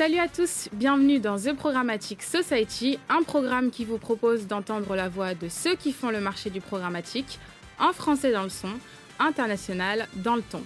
Salut à tous, bienvenue dans The Programmatic Society, un programme qui vous propose d'entendre la voix de ceux qui font le marché du programmatique, en français dans le son, international dans le ton.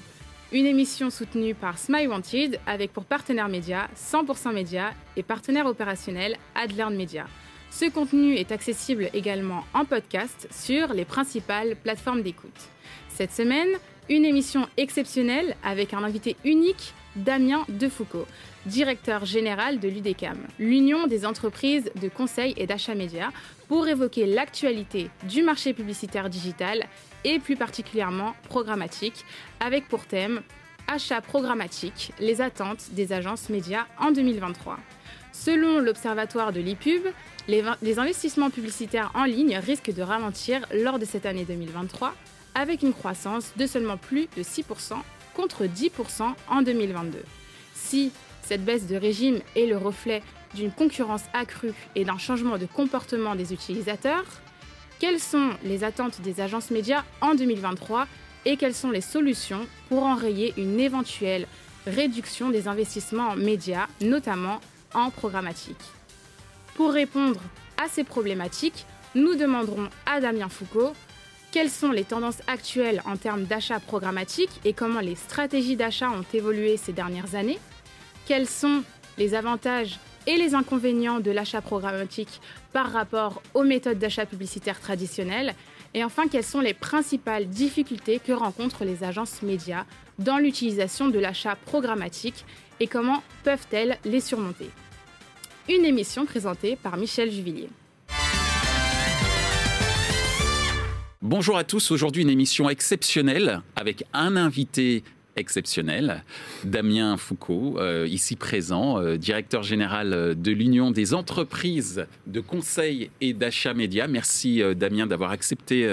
Une émission soutenue par Smile Wanted avec pour partenaire média 100% Média et partenaire opérationnel Adlearn Media. Ce contenu est accessible également en podcast sur les principales plateformes d'écoute. Cette semaine, une émission exceptionnelle avec un invité unique, Damien Defoucault, directeur général de l'UDECAM, l'Union des entreprises de conseil et d'achat média, pour évoquer l'actualité du marché publicitaire digital et plus particulièrement programmatique, avec pour thème Achat programmatique, les attentes des agences médias en 2023. Selon l'Observatoire de l'IPUB, les, investissements publicitaires en ligne risquent de ralentir lors de cette année 2023, avec une croissance de seulement plus de 6% contre 10% en 2022. Si cette baisse de régime est le reflet d'une concurrence accrue et d'un changement de comportement des utilisateurs, quelles sont les attentes des agences médias en 2023 et quelles sont les solutions pour enrayer une éventuelle réduction des investissements médias, notamment en programmatique? Pour répondre à ces problématiques, nous demanderons à Damien Foucault quelles sont les tendances actuelles en termes d'achat programmatique et comment les stratégies d'achat ont évolué ces dernières années, quels sont les avantages et les inconvénients de l'achat programmatique par rapport aux méthodes d'achat publicitaire traditionnelles? Et enfin quelles sont les principales difficultés que rencontrent les agences médias dans l'utilisation de l'achat programmatique et comment peuvent-elles les surmonter? Une émission présentée par Michel Juvillier. Bonjour à tous, aujourd'hui une émission exceptionnelle avec un invité exceptionnel, Damien Foucault, euh, ici présent, euh, directeur général de l'Union des entreprises de conseil et d'achat média. Merci euh, Damien d'avoir accepté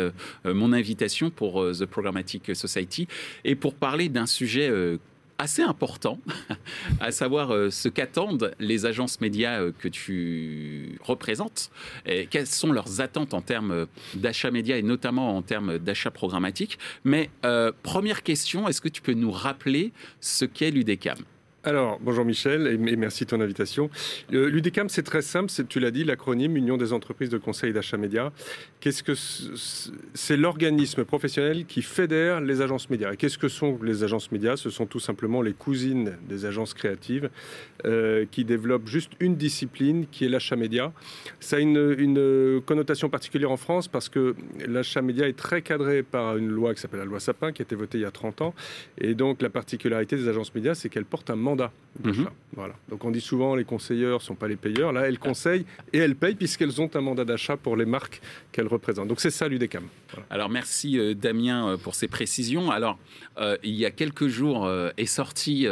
mon invitation pour The Programmatic Society et pour parler d'un sujet assez important, à savoir euh, ce qu'attendent les agences médias euh, que tu représentes, et quelles sont leurs attentes en termes d'achat média et notamment en termes d'achat programmatique. Mais euh, première question, est-ce que tu peux nous rappeler ce qu'est l'UDECAM? Alors, bonjour Michel et merci de ton invitation. L'UDECAM, c'est très simple, tu l'as dit, l'acronyme Union des entreprises de conseil d'achat média. Qu'est-ce que c'est l'organisme professionnel qui fédère les agences médias. Et qu'est-ce que sont les agences médias? Ce sont tout simplement les cousines des agences créatives euh, qui développent juste une discipline qui est l'achat média. Ça a une, connotation particulière en France parce que l'achat média est très cadré par une loi qui s'appelle la loi Sapin qui a été votée il y a 30 ans. Et donc la particularité des agences médias, c'est qu'elles portent un Mhm. Voilà. Donc on dit souvent les conseilleurs ne sont pas les payeurs. Là, elles conseillent et elles payent puisqu'elles ont un mandat d'achat pour les marques qu'elles représentent. Donc c'est ça l'UDECAM. Alors merci euh, Damien euh, pour ces précisions. Alors euh, il y a quelques jours est sorti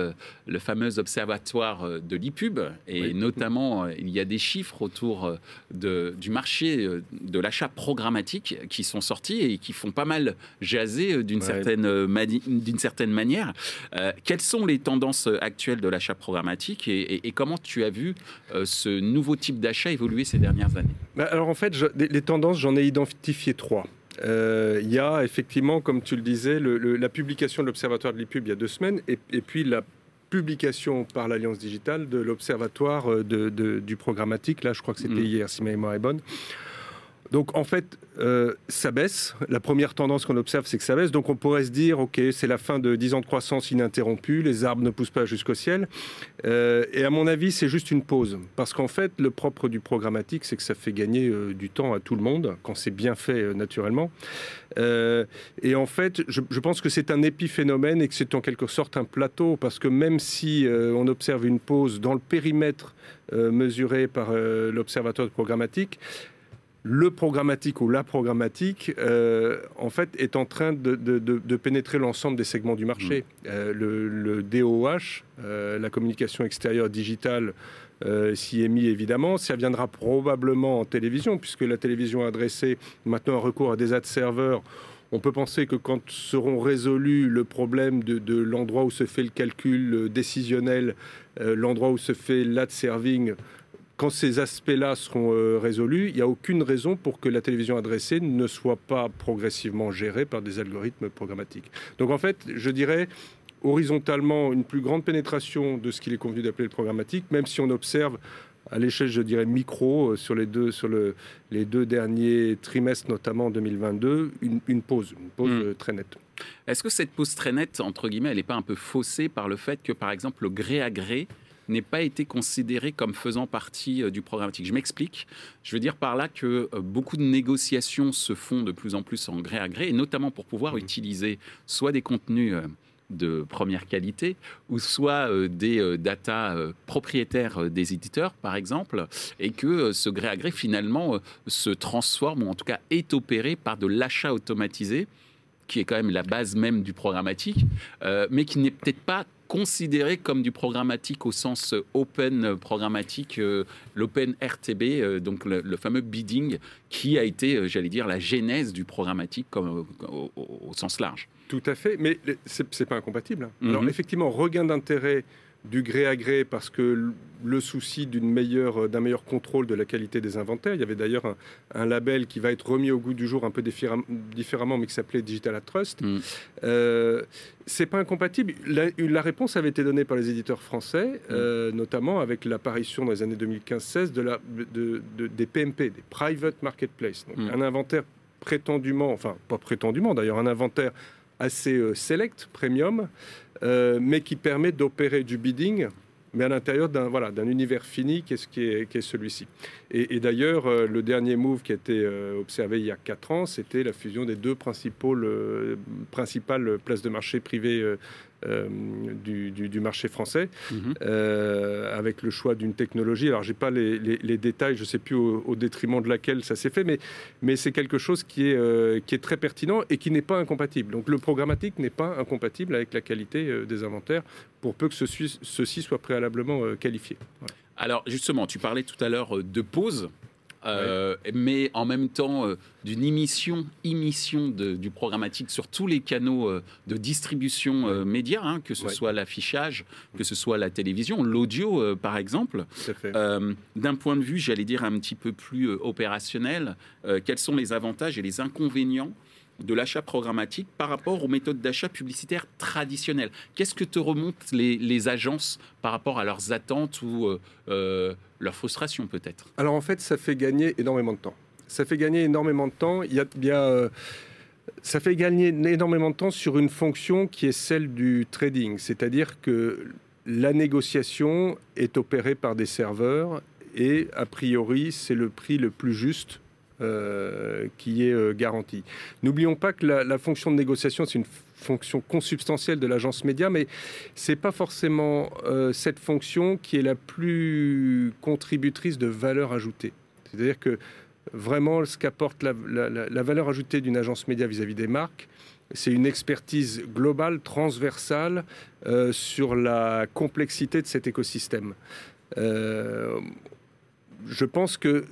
le fameux observatoire de l'IPUB et notamment il y a des chiffres autour de, du marché de l'achat programmatique qui sont sortis et qui font pas mal jaser d'une certaine, manière. quelles sont les tendances actuelles de l'achat programmatique et, comment tu as vu ce nouveau type d'achat évoluer ces dernières années? Bah, Alors en fait, les tendances, j'en ai identifié trois. Euh, il y a effectivement, comme tu le disais, la publication de l'Observatoire de l'IPUB il y a deux semaines et, puis la publication par l'Alliance digitale de l'Observatoire euh, de, du programmatique. Là, je crois que c'était mm. hier, si ma mémoire est bonne. Donc en fait, euh, ça baisse. La première tendance qu'on observe, c'est que ça baisse. Donc on pourrait se dire, OK, c'est la fin de 10 ans de croissance ininterrompue, les arbres ne poussent pas jusqu'au ciel. Euh, et à mon avis, c'est juste une pause. Parce qu'en fait, le propre du programmatique, c'est que ça fait gagner euh, du temps à tout le monde, quand c'est bien fait naturellement. et en fait, je, pense que c'est un épiphénomène et que c'est en quelque sorte un plateau, parce que même si on observe une pause dans le périmètre mesuré par l'Observatoire de programmatique, le programmatique ou la programmatique, euh, en fait, est en train de, pénétrer l'ensemble des segments du marché. Mm. Euh, le, DOH, euh, la communication extérieure digitale, s'y est mis évidemment. Ça viendra probablement en télévision, puisque la télévision a adressé maintenant un recours à des ad serveurs. On peut penser que quand seront résolus le problème de, l'endroit où se fait le calcul décisionnel, l'endroit où se fait l'ad serving, quand ces aspects-là seront euh, résolus, il n'y a aucune raison pour que la télévision adressée ne soit pas progressivement gérée par des algorithmes programmatiques. Donc en fait, je dirais horizontalement une plus grande pénétration de ce qu'il est convenu d'appeler le programmatique, même si on observe à l'échelle, je dirais, micro, euh, sur les deux, sur le, les deux derniers trimestres, notamment en 2022, une, pause, une pause hmm. très nette. Est-ce que cette pause très nette, entre guillemets, elle n'est pas un peu faussée par le fait que, par exemple, le gré à gré n'ait pas été considéré comme faisant partie euh, du programmatique. Je m'explique. Je veux dire par là que euh, beaucoup de négociations se font de plus en plus en gré à gré, et notamment pour pouvoir mmh. utiliser soit des contenus euh, de première qualité, ou soit des data propriétaires des éditeurs, par exemple, et que ce gré à gré, finalement, se transforme, ou en tout cas est opéré par de l'achat automatisé, qui est quand même la base même du programmatique, mais qui n'est peut-être pas considéré comme du programmatique au sens euh, open programmatique, euh, l'open RTB, euh, donc le, fameux bidding, qui a été, j'allais dire, la genèse du programmatique comme, au, sens large. Tout à fait, mais c'est pas incompatible. Hein. Alors mhm. effectivement, regain d'intérêt du gré à gré parce que le souci d'une meilleure, d'un meilleur contrôle de la qualité des inventaires. Il y avait d'ailleurs un, label qui va être remis au goût du jour un peu différemment, mais qui s'appelait Digital Trust. Mm. Euh, c'est pas incompatible. La, réponse avait été donnée par les éditeurs français, mm. euh, notamment avec l'apparition dans les années 2015-16 de la, de, des PMP, des Private Marketplace. Donc mm. un inventaire prétendument, enfin pas prétendument d'ailleurs, un inventaire assez euh, select, premium, euh, mais qui permet d'opérer du bidding mais à l'intérieur d'un voilà, d'un univers fini qui est, qui est, celui-ci. Et, d'ailleurs, euh, le dernier move qui a été observé il y a 4 ans, c'était la fusion des deux principaux, principales places de marché privées euh, du, marché français, mhm. euh, avec le choix d'une technologie. Alors, j'ai pas les, détails, je ne sais plus au, détriment de laquelle ça s'est fait, mais, mais c'est quelque chose qui est, euh, qui est très pertinent et qui n'est pas incompatible. Donc, le programmatique n'est pas incompatible avec la qualité des inventaires, pour peu que ceci, ceci soit préalablement qualifié. Alors, justement, tu parlais tout à l'heure de pause. Euh, mais en même temps euh, d'une émission, émission du programmatique sur tous les canaux euh, de distribution média, hein, que ce soit l'affichage, que ce soit la télévision, l'audio par exemple. D'un point de vue, j'allais dire un petit peu plus opérationnel, quels sont les avantages et les inconvénients de l'achat programmatique par rapport aux méthodes d'achat publicitaires traditionnelles. Qu'est-ce que te remontent les, agences par rapport à leurs attentes ou euh, euh, leurs frustrations peut-être? Alors en fait, ça fait gagner énormément de temps. Ça fait gagner énormément de temps. Il y a, euh, ça fait gagner énormément de temps sur une fonction qui est celle du trading, c'est-à-dire que la négociation est opérée par des serveurs et a priori c'est le prix le plus juste euh, qui est euh, garantie. N'oublions pas que la, fonction de négociation, c'est une fonction consubstantielle de l'agence média, mais c'est pas forcément euh, cette fonction qui est la plus contributrice de valeur ajoutée. C'est-à-dire que vraiment, ce qu'apporte la, valeur ajoutée d'une agence média vis-à-vis des marques, c'est une expertise globale, transversale sur la complexité de cet écosystème. je pense que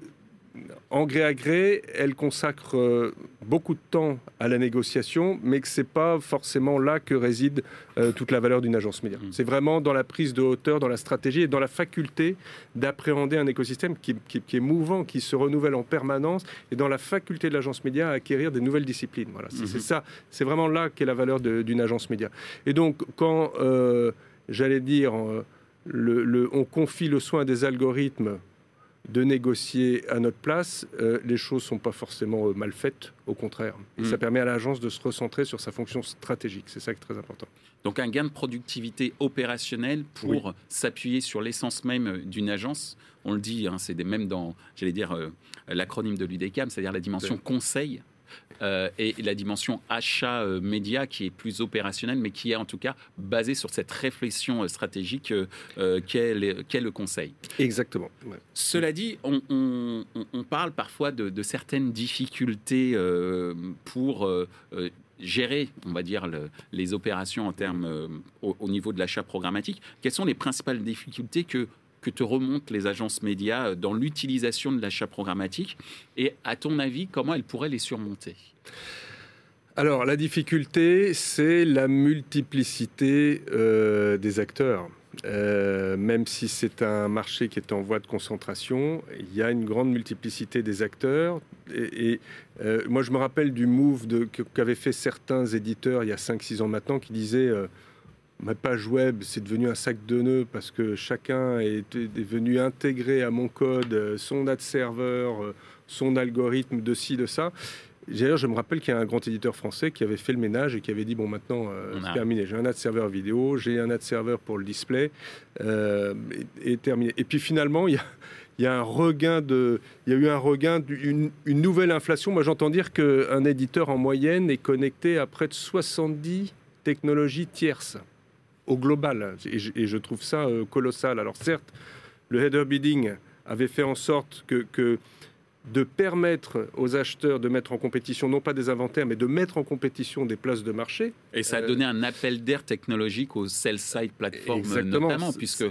en gré à gré, elle consacre euh, beaucoup de temps à la négociation, mais que ce n'est pas forcément là que réside euh, toute la valeur d'une agence média. Mm. C'est vraiment dans la prise de hauteur, dans la stratégie et dans la faculté d'appréhender un écosystème qui, est mouvant, qui se renouvelle en permanence, et dans la faculté de l'agence média à acquérir des nouvelles disciplines. Voilà, c'est mm-hmm. ça, c'est vraiment là qu'est la valeur d'une agence média. Et donc, quand, euh, j'allais dire, on confie le soin des algorithmes de négocier à notre place, euh, les choses ne sont pas forcément euh, mal faites, au contraire. Et ça mm. permet à l'agence de se recentrer sur sa fonction stratégique. C'est ça qui est très important. Donc un gain de productivité opérationnelle pour s'appuyer sur l'essence même d'une agence. On le dit, hein, c'est même dans, j'allais dire, euh, l'acronyme de l'UDECAM, c'est-à-dire la dimension conseil. Euh, et la dimension achat euh, média qui est plus opérationnelle, mais qui est en tout cas basée sur cette réflexion euh, stratégique qu'est le conseil. Exactement. Cela dit, on, parle parfois de, certaines difficultés pour gérer, on va dire, les opérations en termes au, niveau de l'achat programmatique. Quelles sont les principales difficultés que que te remontent les agences médias dans l'utilisation de l'achat programmatique Et à ton avis, comment elles pourraient les surmonter? Alors la difficulté, c'est la multiplicité euh, des acteurs. Euh, même si c'est un marché qui est en voie de concentration, il y a une grande multiplicité des acteurs. Et, euh, moi, je me rappelle du move qu'avaient fait certains éditeurs il y a 5-6 ans maintenant qui disaient Ma page web, c'est devenu un sac de nœuds parce que chacun est, est venu intégrer à mon code son ad serveur, son algorithme de ci, de ça. D'ailleurs, je me rappelle qu'il y a un grand éditeur français qui avait fait le ménage et qui avait dit bon, maintenant, euh, c'est terminé. J'ai un ad serveur vidéo, j'ai un ad serveur pour le display, euh, et, terminé. Et puis finalement, il y a, il y a un regain de, il y a eu un regain, d'une une nouvelle inflation. Moi, j'entends dire qu'un éditeur en moyenne est connecté à près de 70 technologies tierces au global, et je, et je trouve ça euh, colossal. Alors certes, le header bidding avait fait en sorte que, que de permettre aux acheteurs de mettre en compétition, non pas des inventaires, mais de mettre en compétition des places de marché. Et ça a donné un appel d'air technologique aux sell-side plateformes notamment, puisque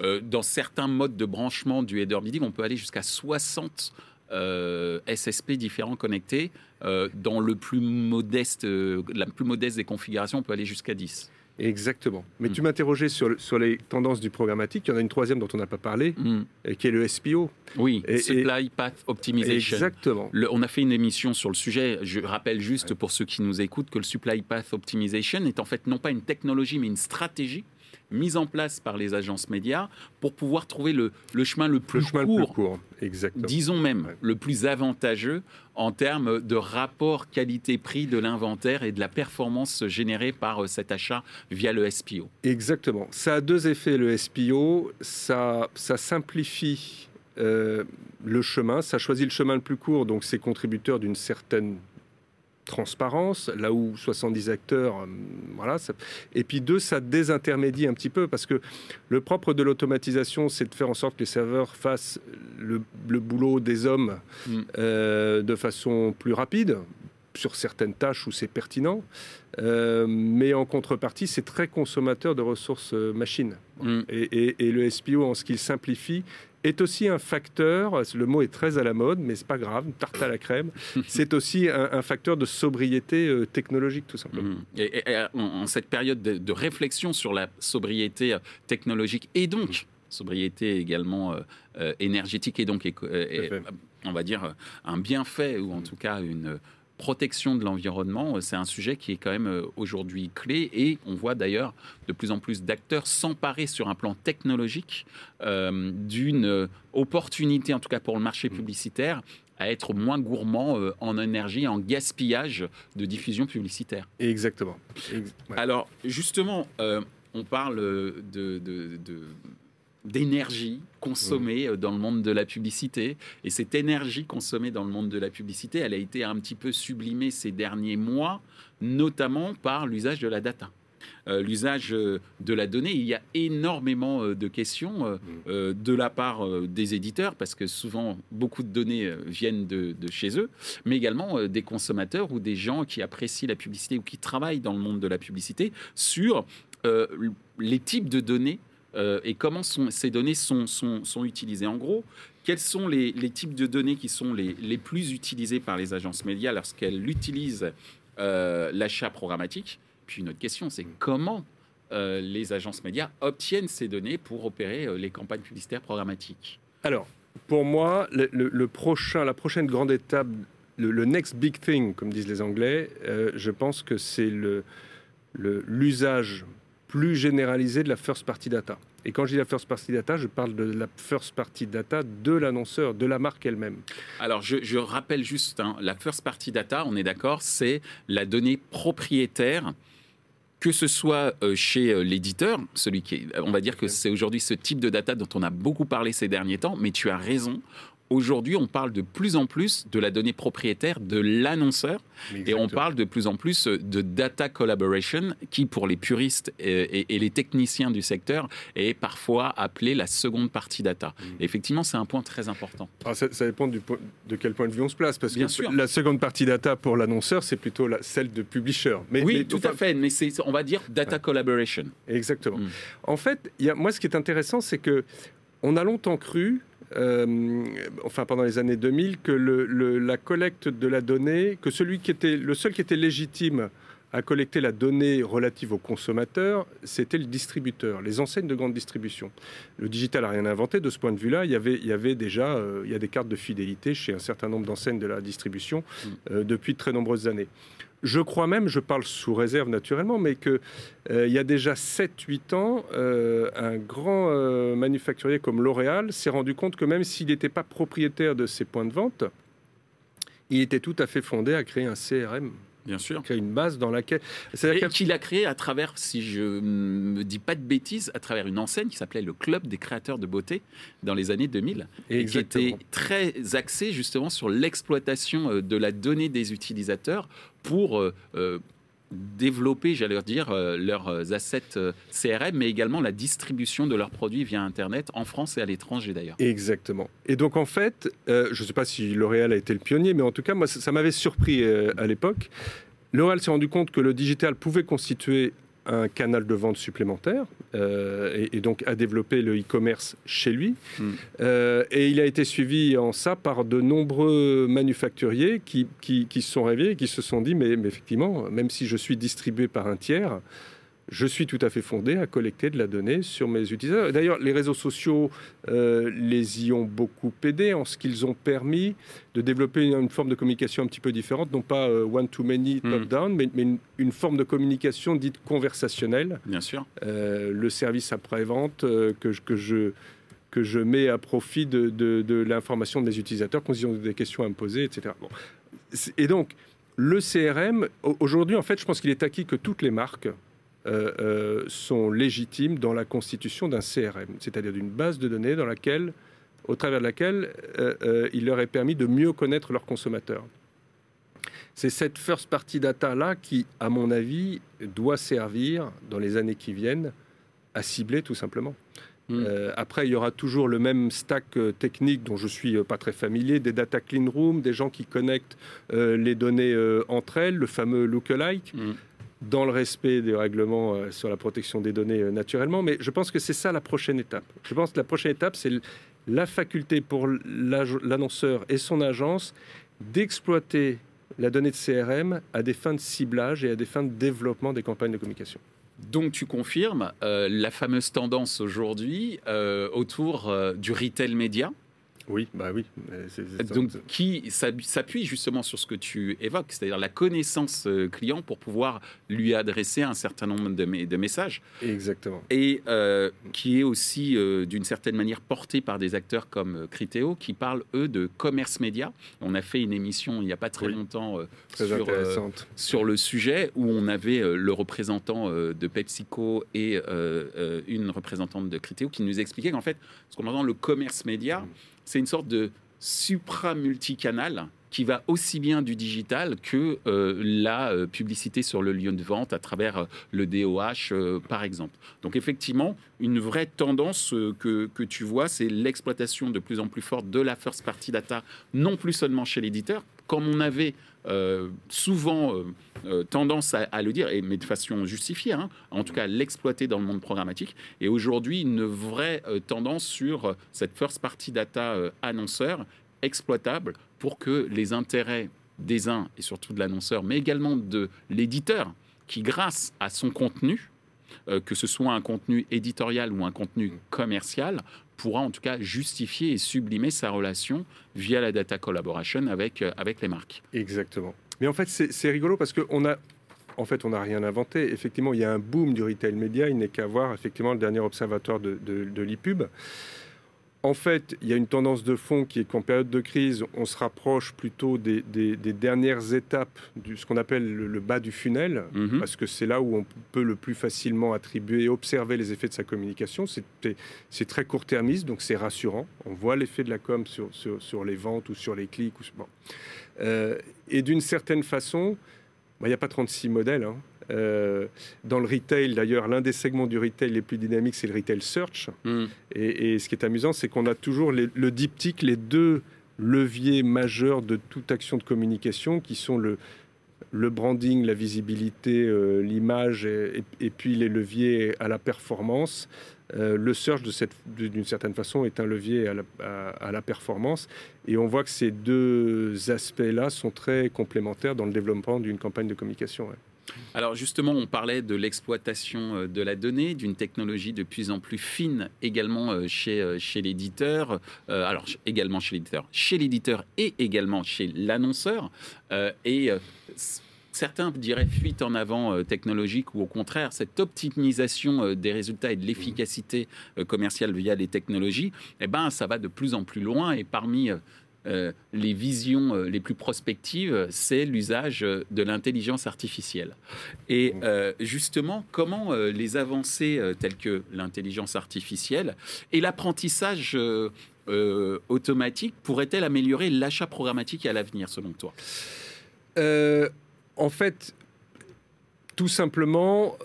euh, dans certains modes de branchement du header bidding, on peut aller jusqu'à 60 euh, SSP différents connectés. Euh, dans le plus modeste, la plus modeste des configurations, on peut aller jusqu'à 10. Exactement. Mais hmm. tu m'interrogeais sur, sur les tendances du programmatique. Il y en a une troisième dont on n'a pas parlé, et qui est le SPO. Oui, Supply Path Optimization. Exactement. on a fait une émission sur le sujet. Je rappelle juste pour ceux qui nous écoutent que le Supply Path Optimization est en fait non pas une technologie, mais une stratégie mise en place par les agences médias pour pouvoir trouver le, chemin le plus, court, Exactement. disons même le plus avantageux en termes de rapport qualité-prix de l'inventaire et de la performance générée par euh, cet achat via le SPO. Exactement. Ça a deux effets, le SPO. Ça, ça simplifie euh, le chemin, ça choisit le chemin le plus court, donc c'est contributeur d'une certaine transparence, là où 70 acteurs, euh, voilà. Et puis deux, ça désintermédie un petit peu parce que le propre de l'automatisation, c'est de faire en sorte que les serveurs fassent le, boulot des hommes mm. euh, de façon plus rapide sur certaines tâches où c'est pertinent, euh, mais en contrepartie, c'est très consommateur de ressources machines. Mm. Et, et, le SPO, en ce qu'il simplifie, est aussi un facteur, le mot est très à la mode, mais c'est pas grave, une tarte à la crème, c'est aussi un, facteur de sobriété euh, technologique, tout simplement. Mmh. Et, en, cette période de, réflexion sur la sobriété euh, technologique et donc sobriété également euh, énergétique et donc on va dire un bienfait ou en tout cas une protection de l'environnement, euh, c'est un sujet qui est quand même euh, aujourd'hui clé et on voit d'ailleurs de plus en plus d'acteurs s'emparer sur un plan technologique euh, d'une opportunité, en tout cas pour le marché publicitaire, à être moins gourmand en énergie, en gaspillage de diffusion publicitaire. Exactement. Alors justement, on parle de, de d'énergie consommée euh, dans le monde de la publicité. Et cette énergie consommée dans le monde de la publicité, elle a été un petit peu sublimée ces derniers mois, notamment par l'usage de la data. Euh, l'usage euh, de la donnée. Il y a énormément de questions de la part des éditeurs, parce que souvent beaucoup de données viennent de, de chez eux, mais également des consommateurs ou des gens qui apprécient la publicité ou qui travaillent dans le monde de la publicité sur les types de données euh, et comment ces données sont, sont, utilisées. En gros, quels sont les, types de données qui sont les, plus utilisés par les agences médias lorsqu'elles utilisent euh, l'achat programmatique? Puis une autre question, c'est comment euh, les agences médias obtiennent ces données pour opérer les campagnes publicitaires programmatiques? Alors, pour moi, le, prochain, la prochaine grande étape, le, next big thing, comme disent les Anglais, je pense que c'est l'usage plus généralisée de la first party data. Et quand je dis la first party data, je parle de la first party data de l'annonceur, de la marque elle-même. Alors, je, rappelle juste, hein, la first party data, on est d'accord, c'est la donnée propriétaire que ce soit euh, chez euh, l'éditeur, celui qui est, on va dire que c'est aujourd'hui ce type de data dont on a beaucoup parlé ces derniers temps, mais tu as raison, Aujourd'hui, on parle de plus en plus de la donnée propriétaire de l'annonceur et on parle de plus en plus de data collaboration qui, pour les puristes et, les techniciens du secteur, est parfois appelée la seconde partie data. Mm. effectivement, c'est un point très important. Alors ça, dépend du, de quel point de vue on se place, parce que la seconde partie data pour l'annonceur, c'est plutôt la, celle de publisher. Mais, oui, tout à fait, mais c'est, on va dire data collaboration. Exactement. Mm. En fait, y a, moi, ce qui est intéressant, c'est que on a longtemps cru euh, enfin pendant les années 2000, que le, la collecte de la donnée, que celui qui était le seul qui était légitime à collecter la donnée relative aux consommateurs, c'était le distributeur, les enseignes de grande distribution. Le digital n'a rien inventé. De ce point de vue-là, il y avait, il y avait déjà euh, il y a des cartes de fidélité chez un certain nombre d'enseignes de la distribution mm. euh, depuis de très nombreuses années. Je crois même, je parle sous réserve naturellement, mais qu'il euh, y a déjà 7-8 ans, un grand manufacturier comme L'Oréal s'est rendu compte que même s'il n'était pas propriétaire de ses points de vente, il était tout à fait fondé à créer un CRM Bien sûr. Créer une base dans laquelle. Et qu'il a créé à travers, si je ne me dis pas de bêtises, à travers une enseigne qui s'appelait le Club des créateurs de beauté dans les années 2000. Et qui était très axé justement sur l'exploitation euh, de la donnée des utilisateurs pour euh, euh, développer, j'allais dire, euh, leurs euh, assets euh, CRM, mais également la distribution de leurs produits via Internet en France et à l'étranger d'ailleurs. Exactement. Et donc en fait, je ne sais pas si L'Oréal a été le pionnier, mais en tout cas, moi, ça, ça m'avait surpris à l'époque. L'Oréal s'est rendu compte que le digital pouvait constituer un canal de vente supplémentaire euh, et, donc a développé le e-commerce chez lui. Hmm. Euh, et il a été suivi en ça par de nombreux manufacturiers qui, qui, qui se sont réveillés et qui se sont dit mais, mais effectivement, même si je suis distribué par un tiers, je suis tout à fait fondé à collecter de la donnée sur mes utilisateurs. D'ailleurs, les réseaux sociaux euh, les y ont beaucoup aidés en ce qu'ils ont permis de développer une, forme de communication un petit peu différente, non pas euh, one-to-many, hmm. top-down, mais, une, forme de communication dite conversationnelle. Bien sûr. Euh, le service après-vente que, que, je, que je mets à profit de, de, l'information des utilisateurs quand ils ont des questions à me poser, etc. Bon. Et donc, le CRM, aujourd'hui, en fait, je pense qu'il est acquis que toutes les marques euh, euh, sont légitimes dans la constitution d'un CRM, c'est-à-dire d'une base de données dans laquelle, au travers de laquelle euh, il leur est permis de mieux connaître leurs consommateurs. C'est cette first party data là qui, à mon avis, doit servir dans les années qui viennent à cibler tout simplement. Hmm. après, il y aura toujours le même stack technique dont je suis pas très familier, des data clean room, des gens qui connectent les données entre elles, le fameux lookalike. alike dans le respect des règlements euh, sur la protection des données euh, naturellement. Mais je pense que c'est ça la prochaine étape. Je pense que la prochaine étape, c'est la faculté pour l'annonceur et son agence d'exploiter la donnée de CRM à des fins de ciblage et à des fins de développement des campagnes de communication. Donc tu confirmes euh, la fameuse tendance aujourd'hui autour du retail média? Oui, bah oui. Donc, qui s'appuie justement sur ce que tu évoques, c'est-à-dire la connaissance euh, client pour pouvoir lui adresser un certain nombre de, de messages. Exactement. Et euh, qui est aussi, euh, d'une certaine manière, porté par des acteurs comme Criteo, qui parlent, eux, de commerce média. On a fait une émission il n'y a pas très longtemps sur, sur, le sujet, où on avait le représentant de PepsiCo et une représentante de Criteo qui nous expliquait qu'en fait, ce qu'on entend le commerce média, mm c'est une sorte de supra-multicanal qui va aussi bien du digital que euh, la euh, publicité sur le lieu de vente à travers euh, le DOH, par exemple. Donc effectivement, une vraie tendance que, que, tu vois, c'est l'exploitation de plus en plus forte de la first party data, non plus seulement chez l'éditeur, comme on avait euh, souvent euh, euh, tendance à, le dire, et, mais de façon justifiée, hein, en tout cas l'exploiter dans le monde programmatique. Et aujourd'hui, une vraie tendance sur cette first party data annonceur exploitable pour que les intérêts des uns et surtout de l'annonceur, mais également de l'éditeur, qui grâce à son contenu, que ce soit un contenu éditorial ou un contenu commercial, pourra en tout cas justifier et sublimer sa relation via la data collaboration avec, euh, avec les marques. Exactement. Mais en fait, c'est rigolo parce qu'on a, en fait, on n'a rien inventé. Effectivement, il y a un boom du retail média. Il n'est qu'à voir effectivement le dernier observatoire de, l'IPUB. En fait, il y a une tendance de fond qui est qu'en période de crise, on se rapproche plutôt des, dernières étapes de ce qu'on appelle le, bas du funnel, mhm. parce que c'est là où on peut le plus facilement attribuer et observer les effets de sa communication. C'est très court-termiste, donc c'est rassurant. On voit l'effet de la com sur, sur, les ventes ou sur les clics. Ou, bon. Euh, et d'une certaine façon, il n'y a pas 36 modèles. Hein. Euh, dans le retail, d'ailleurs, l'un des segments du retail les plus dynamiques, c'est le retail search. Hmm. Et, ce qui est amusant, c'est qu'on a toujours le diptyque, les deux leviers majeurs de toute action de communication, qui sont le, le branding, la visibilité, euh, l'image, et, puis les leviers à la performance. Euh, le search, d'une certaine façon, est un levier à la, à la, performance. Et on voit que ces deux aspects-là sont très complémentaires dans le développement d'une campagne de communication. Alors justement, on parlait de l'exploitation euh, de la donnée, d'une technologie de plus en plus fine également euh, chez, euh, chez l'éditeur, alors également chez l'éditeur, chez l'éditeur et également chez l'annonceur. et certains diraient fuite en avant technologique ou au contraire cette optimisation des résultats et de l'efficacité commerciale via les technologies, eh ben, ça va de plus en plus loin et parmi euh, les visions euh, les plus prospectives, c'est l'usage euh, de l'intelligence artificielle. Et justement, comment les avancées telles que l'intelligence artificielle et l'apprentissage automatique pourraient-elles améliorer l'achat programmatique à l'avenir, selon toi? En fait, tout simplement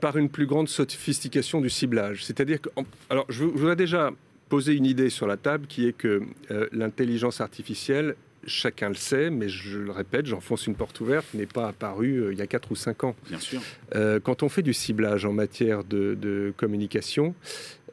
par une plus grande sophistication du ciblage. C'est-à-dire que, alors, je voudrais déjà poser une idée sur la table qui est que euh, l'intelligence artificielle, chacun le sait, mais je le répète, j'enfonce une porte ouverte, n'est pas apparue euh, il y a 4 ou 5 ans. Bien sûr. Euh, quand on fait du ciblage en matière de, communication,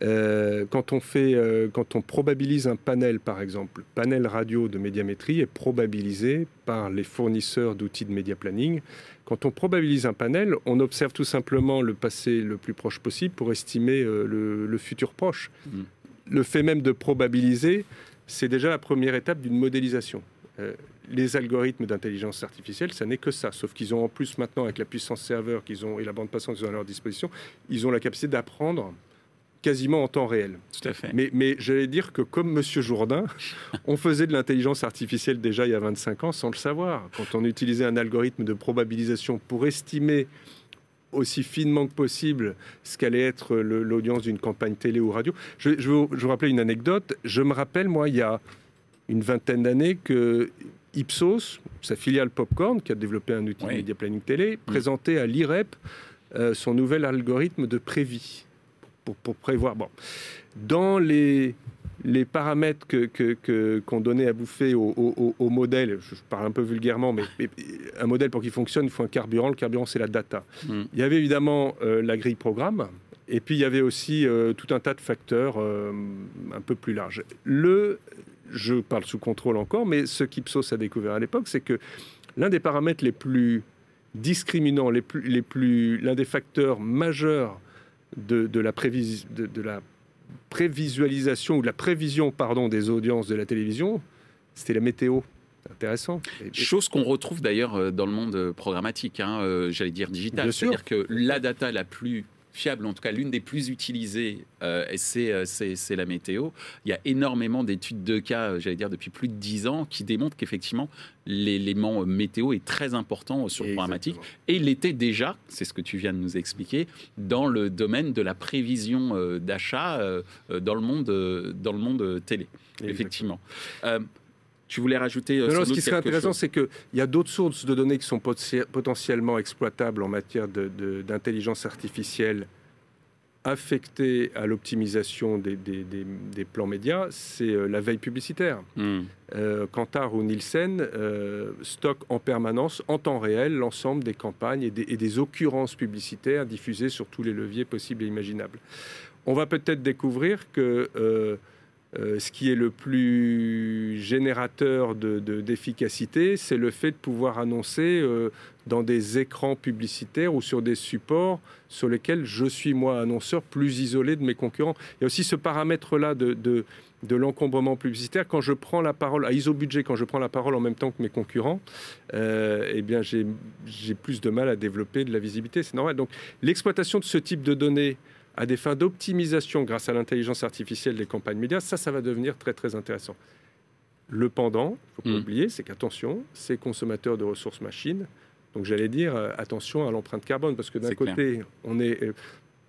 quand, on fait, quand on probabilise un panel, par exemple, panel radio de médiamétrie est probabilisé par les fournisseurs d'outils de média planning. Quand on probabilise un panel, on observe tout simplement le passé le plus proche possible pour estimer le, futur proche. Mm le fait même de probabiliser, c'est déjà la première étape d'une modélisation. Euh, les algorithmes d'intelligence artificielle, ça n'est que ça, sauf qu'ils ont en plus maintenant, avec la puissance serveur qu'ils ont et la bande passante qu'ils ont à leur disposition, ils ont la capacité d'apprendre quasiment en temps réel. Tout à fait. Mais, mais j'allais dire que comme Monsieur Jourdain, on faisait de l'intelligence artificielle déjà il y a 25 ans sans le savoir. Quand on utilisait un algorithme de probabilisation pour estimer aussi finement que possible ce qu'allait être l'audience d'une campagne télé ou radio. Je, je, vous rappeler une anecdote. Je me rappelle, moi, il y a une vingtaine d'années, que Ipsos, sa filiale Popcorn, qui a développé un outil de media planning télé, mm. présentait à l'IREP euh, son nouvel algorithme de prévis pour, pour, prévoir. Bon. Dans les les paramètres qu'on que, donnait à bouffer au, modèle, je parle un peu vulgairement, mais, un modèle pour qu'il fonctionne, il faut un carburant. Le carburant, c'est la data. Hmm. Il y avait évidemment euh, la grille programme, et puis il y avait aussi euh, tout un tas de facteurs euh, un peu plus larges. Le, je parle sous contrôle encore, mais ce qu'Ipsos a découvert à l'époque, c'est que l'un des paramètres les plus discriminants, les plus, les plus, l'un des facteurs majeurs de, la prévision, de la prévisualisation ou la prévision pardon, des audiences de la télévision, c'était la météo. Intéressant. Chose qu'on retrouve d'ailleurs euh, dans le monde euh, programmatique, hein, euh, j'allais dire digital. C'est-à-dire que la data la plus fiable, en tout cas l'une des plus utilisées, euh, euh, c'est la météo. Il y a énormément d'études de cas, euh, j'allais dire depuis plus de dix ans, qui démontrent qu'effectivement l'élément météo est très important sur le programmatique. Et il était déjà, c'est ce que tu viens de nous expliquer, dans le domaine de la prévision d'achat dans le monde, dans le monde télé. Effectivement. Tu voulais rajouter non, Ce qui serait intéressant, c'est qu'il y a d'autres sources de données qui sont potentiellement exploitables en matière d'intelligence artificielle affectées à l'optimisation des, plans médias, c'est euh, la veille publicitaire. Euh, Kantar ou Nielsen euh, stockent en permanence, en temps réel, l'ensemble des campagnes et des, et des, occurrences publicitaires diffusées sur tous les leviers possibles et imaginables. On va peut-être découvrir que euh, ce qui est le plus générateur d'efficacité, c'est le fait de pouvoir annoncer euh, dans des écrans publicitaires ou sur des supports sur lesquels je suis, moi, annonceur, plus isolé de mes concurrents. Il y a aussi ce paramètre-là de, de, l'encombrement publicitaire. Quand je prends la parole, à iso-budget, quand je prends la parole en même temps que mes concurrents, euh, eh bien, j'ai plus de mal à développer de la visibilité. C'est normal. Donc, l'exploitation de ce type de données à des fins d'optimisation grâce à l'intelligence artificielle des campagnes médias, ça, ça va devenir très très intéressant. Le pendant, il ne faut pas mm. oublier, c'est qu'attention, c'est consommateur de ressources machines. Donc j'allais dire euh, attention à l'empreinte carbone, parce que d'un côté, on est, euh,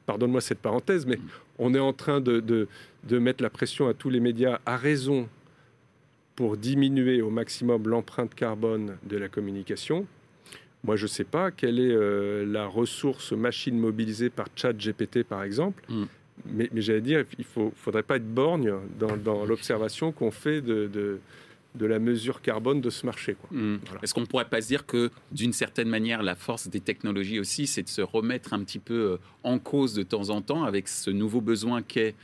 pardonne-moi cette parenthèse, mais mm. on est en train de, de, de mettre la pression à tous les médias à raison pour diminuer au maximum l'empreinte carbone de la communication. Moi, je ne sais pas quelle est euh, la ressource machine mobilisée par ChatGPT, par exemple. Mm. Mais, j'allais dire, il ne faudrait pas être borgne dans, l'observation qu'on fait de, de, la mesure carbone de ce marché. Mm. Est-ce qu'on ne pourrait pas se dire que, d'une certaine manière, la force des technologies aussi, c'est de se remettre un petit peu euh, en cause de temps en temps avec ce nouveau besoin qu'est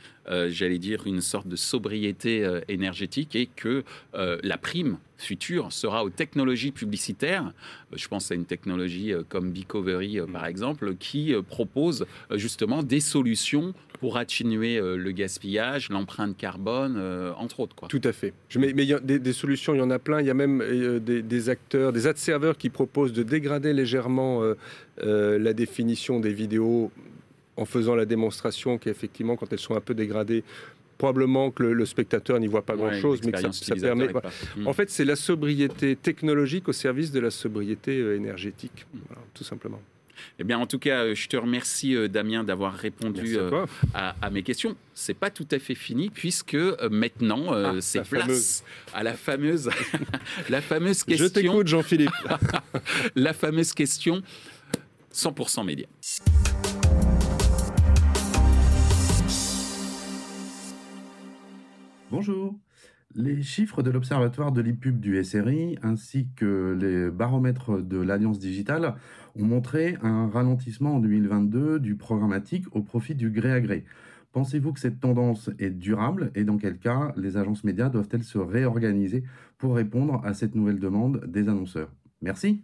j'allais dire, une sorte de sobriété énergétique et que la prime future sera aux technologies publicitaires. Je pense à une technologie comme Bicovery, par exemple, qui propose justement des solutions pour atténuer le gaspillage, l'empreinte carbone, entre autres. Quoi. Tout à fait. Je mais, y a des, solutions, il y en a plein. Il y a même des, des, acteurs, des ad serveurs qui proposent de dégrader légèrement la définition des vidéos en faisant la démonstration qu'effectivement, quand elles sont un peu dégradées, probablement que le, spectateur n'y voit pas grand-chose, mais que ça, permet. Hmm. En fait, c'est la sobriété technologique au service de la sobriété euh, énergétique, hmm. tout simplement. Eh bien, en tout cas, euh, je te remercie, euh, Damien, d'avoir répondu à, mes questions. C'est pas tout à fait fini, puisque maintenant, ah, c'est place à la fameuse, la fameuse question. Je t'écoute, Jean-Philippe. la fameuse question 100% médias. Bonjour. Les chiffres de l'Observatoire de l'IPUB du SRI ainsi que les baromètres de l'Alliance digitale ont montré un ralentissement en 2022 du programmatique au profit du gré à gré. Pensez-vous que cette tendance est durable et dans quel cas les agences médias doivent-elles se réorganiser pour répondre à cette nouvelle demande des annonceurs? Merci.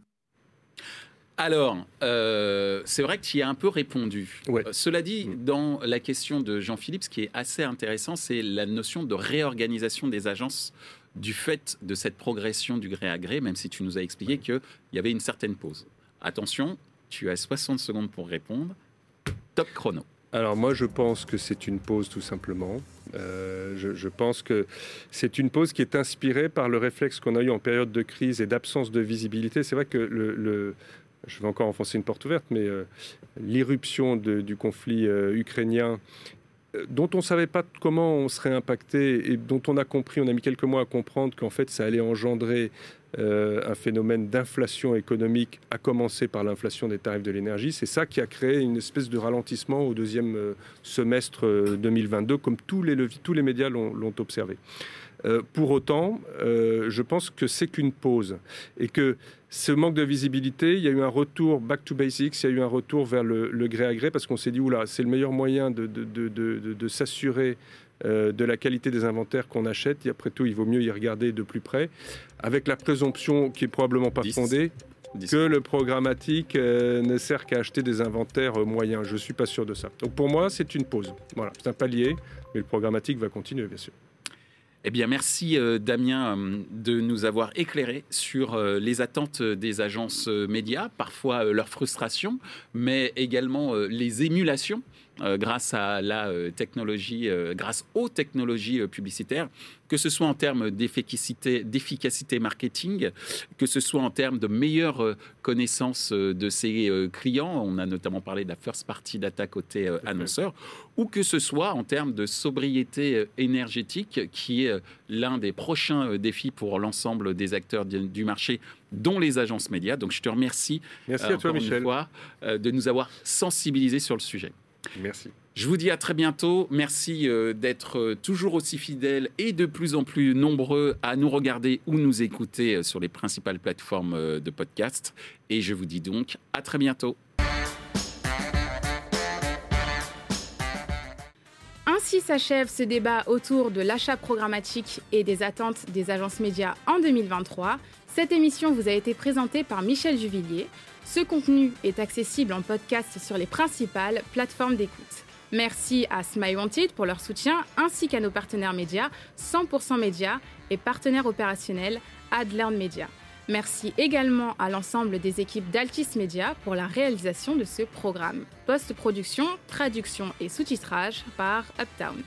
Alors, euh, c'est vrai que tu y as un peu répondu. Euh, cela dit, mm. dans la question de Jean-Philippe, ce qui est assez intéressant, c'est la notion de réorganisation des agences du fait de cette progression du gré à gré, même si tu nous as expliqué qu'il y avait une certaine pause. Attention, tu as 60 secondes pour répondre. Top chrono. Alors moi, je pense que c'est une pause tout simplement. Euh, je, pense que c'est une pause qui est inspirée par le réflexe qu'on a eu en période de crise et d'absence de visibilité. C'est vrai que le, je vais encore enfoncer une porte ouverte, mais euh, l'irruption du conflit euh, ukrainien euh, dont on ne savait pas comment on serait impacté et dont on a compris, on a mis quelques mois à comprendre qu'en fait ça allait engendrer un phénomène d'inflation économique, à commencer par l'inflation des tarifs de l'énergie. C'est ça qui a créé une espèce de ralentissement au deuxième semestre 2022, comme tous les, tous les médias l'ont observé. Pour autant, je pense que c'est qu'une pause et que ce manque de visibilité, il y a eu un retour back to basics, il y a eu un retour vers le, gré à gré parce qu'on s'est dit, oula, c'est le meilleur moyen de, de, s'assurer euh, de la qualité des inventaires qu'on achète. Et après tout, il vaut mieux y regarder de plus près, avec la présomption qui est probablement pas fondée que le programmatique euh, ne sert qu'à acheter des inventaires euh, moyens. Je ne suis pas sûr de ça. Donc pour moi, c'est une pause. Voilà, c'est un palier, mais le programmatique va continuer, bien sûr. Eh bien, merci euh, Damien euh, de nous avoir éclairé sur euh, les attentes des agences médias, parfois leur frustration, mais également les émulations euh, grâce à la euh, technologie, euh, grâce aux technologies publicitaires, que ce soit en termes d'efficacité, marketing, que ce soit en termes de meilleure connaissance de ses clients, on a notamment parlé de la first party data côté annonceur, ou que ce soit en termes de sobriété énergétique, qui est l'un des prochains défis pour l'ensemble des acteurs du marché dont les agences médias. Donc je te remercie Merci à toi, Michel. fois, de nous avoir sensibilisés sur le sujet. Merci. Je vous dis à très bientôt. Merci euh, d'être euh, toujours aussi fidèles et de plus en plus nombreux à nous regarder ou nous écouter euh, sur les principales plateformes de podcast. Et je vous dis donc à très bientôt. Ainsi s'achève ce débat autour de l'achat programmatique et des attentes des agences médias en 2023. Cette émission vous a été présentée par Michel Juvillier. Ce contenu est accessible en podcast sur les principales plateformes d'écoute. Merci à Smile Wanted pour leur soutien ainsi qu'à nos partenaires médias 100% Média et partenaires opérationnels AdLearn Media. Merci également à l'ensemble des équipes d'Altis Media pour la réalisation de ce programme. Post-production, traduction et sous-titrage par Uptown.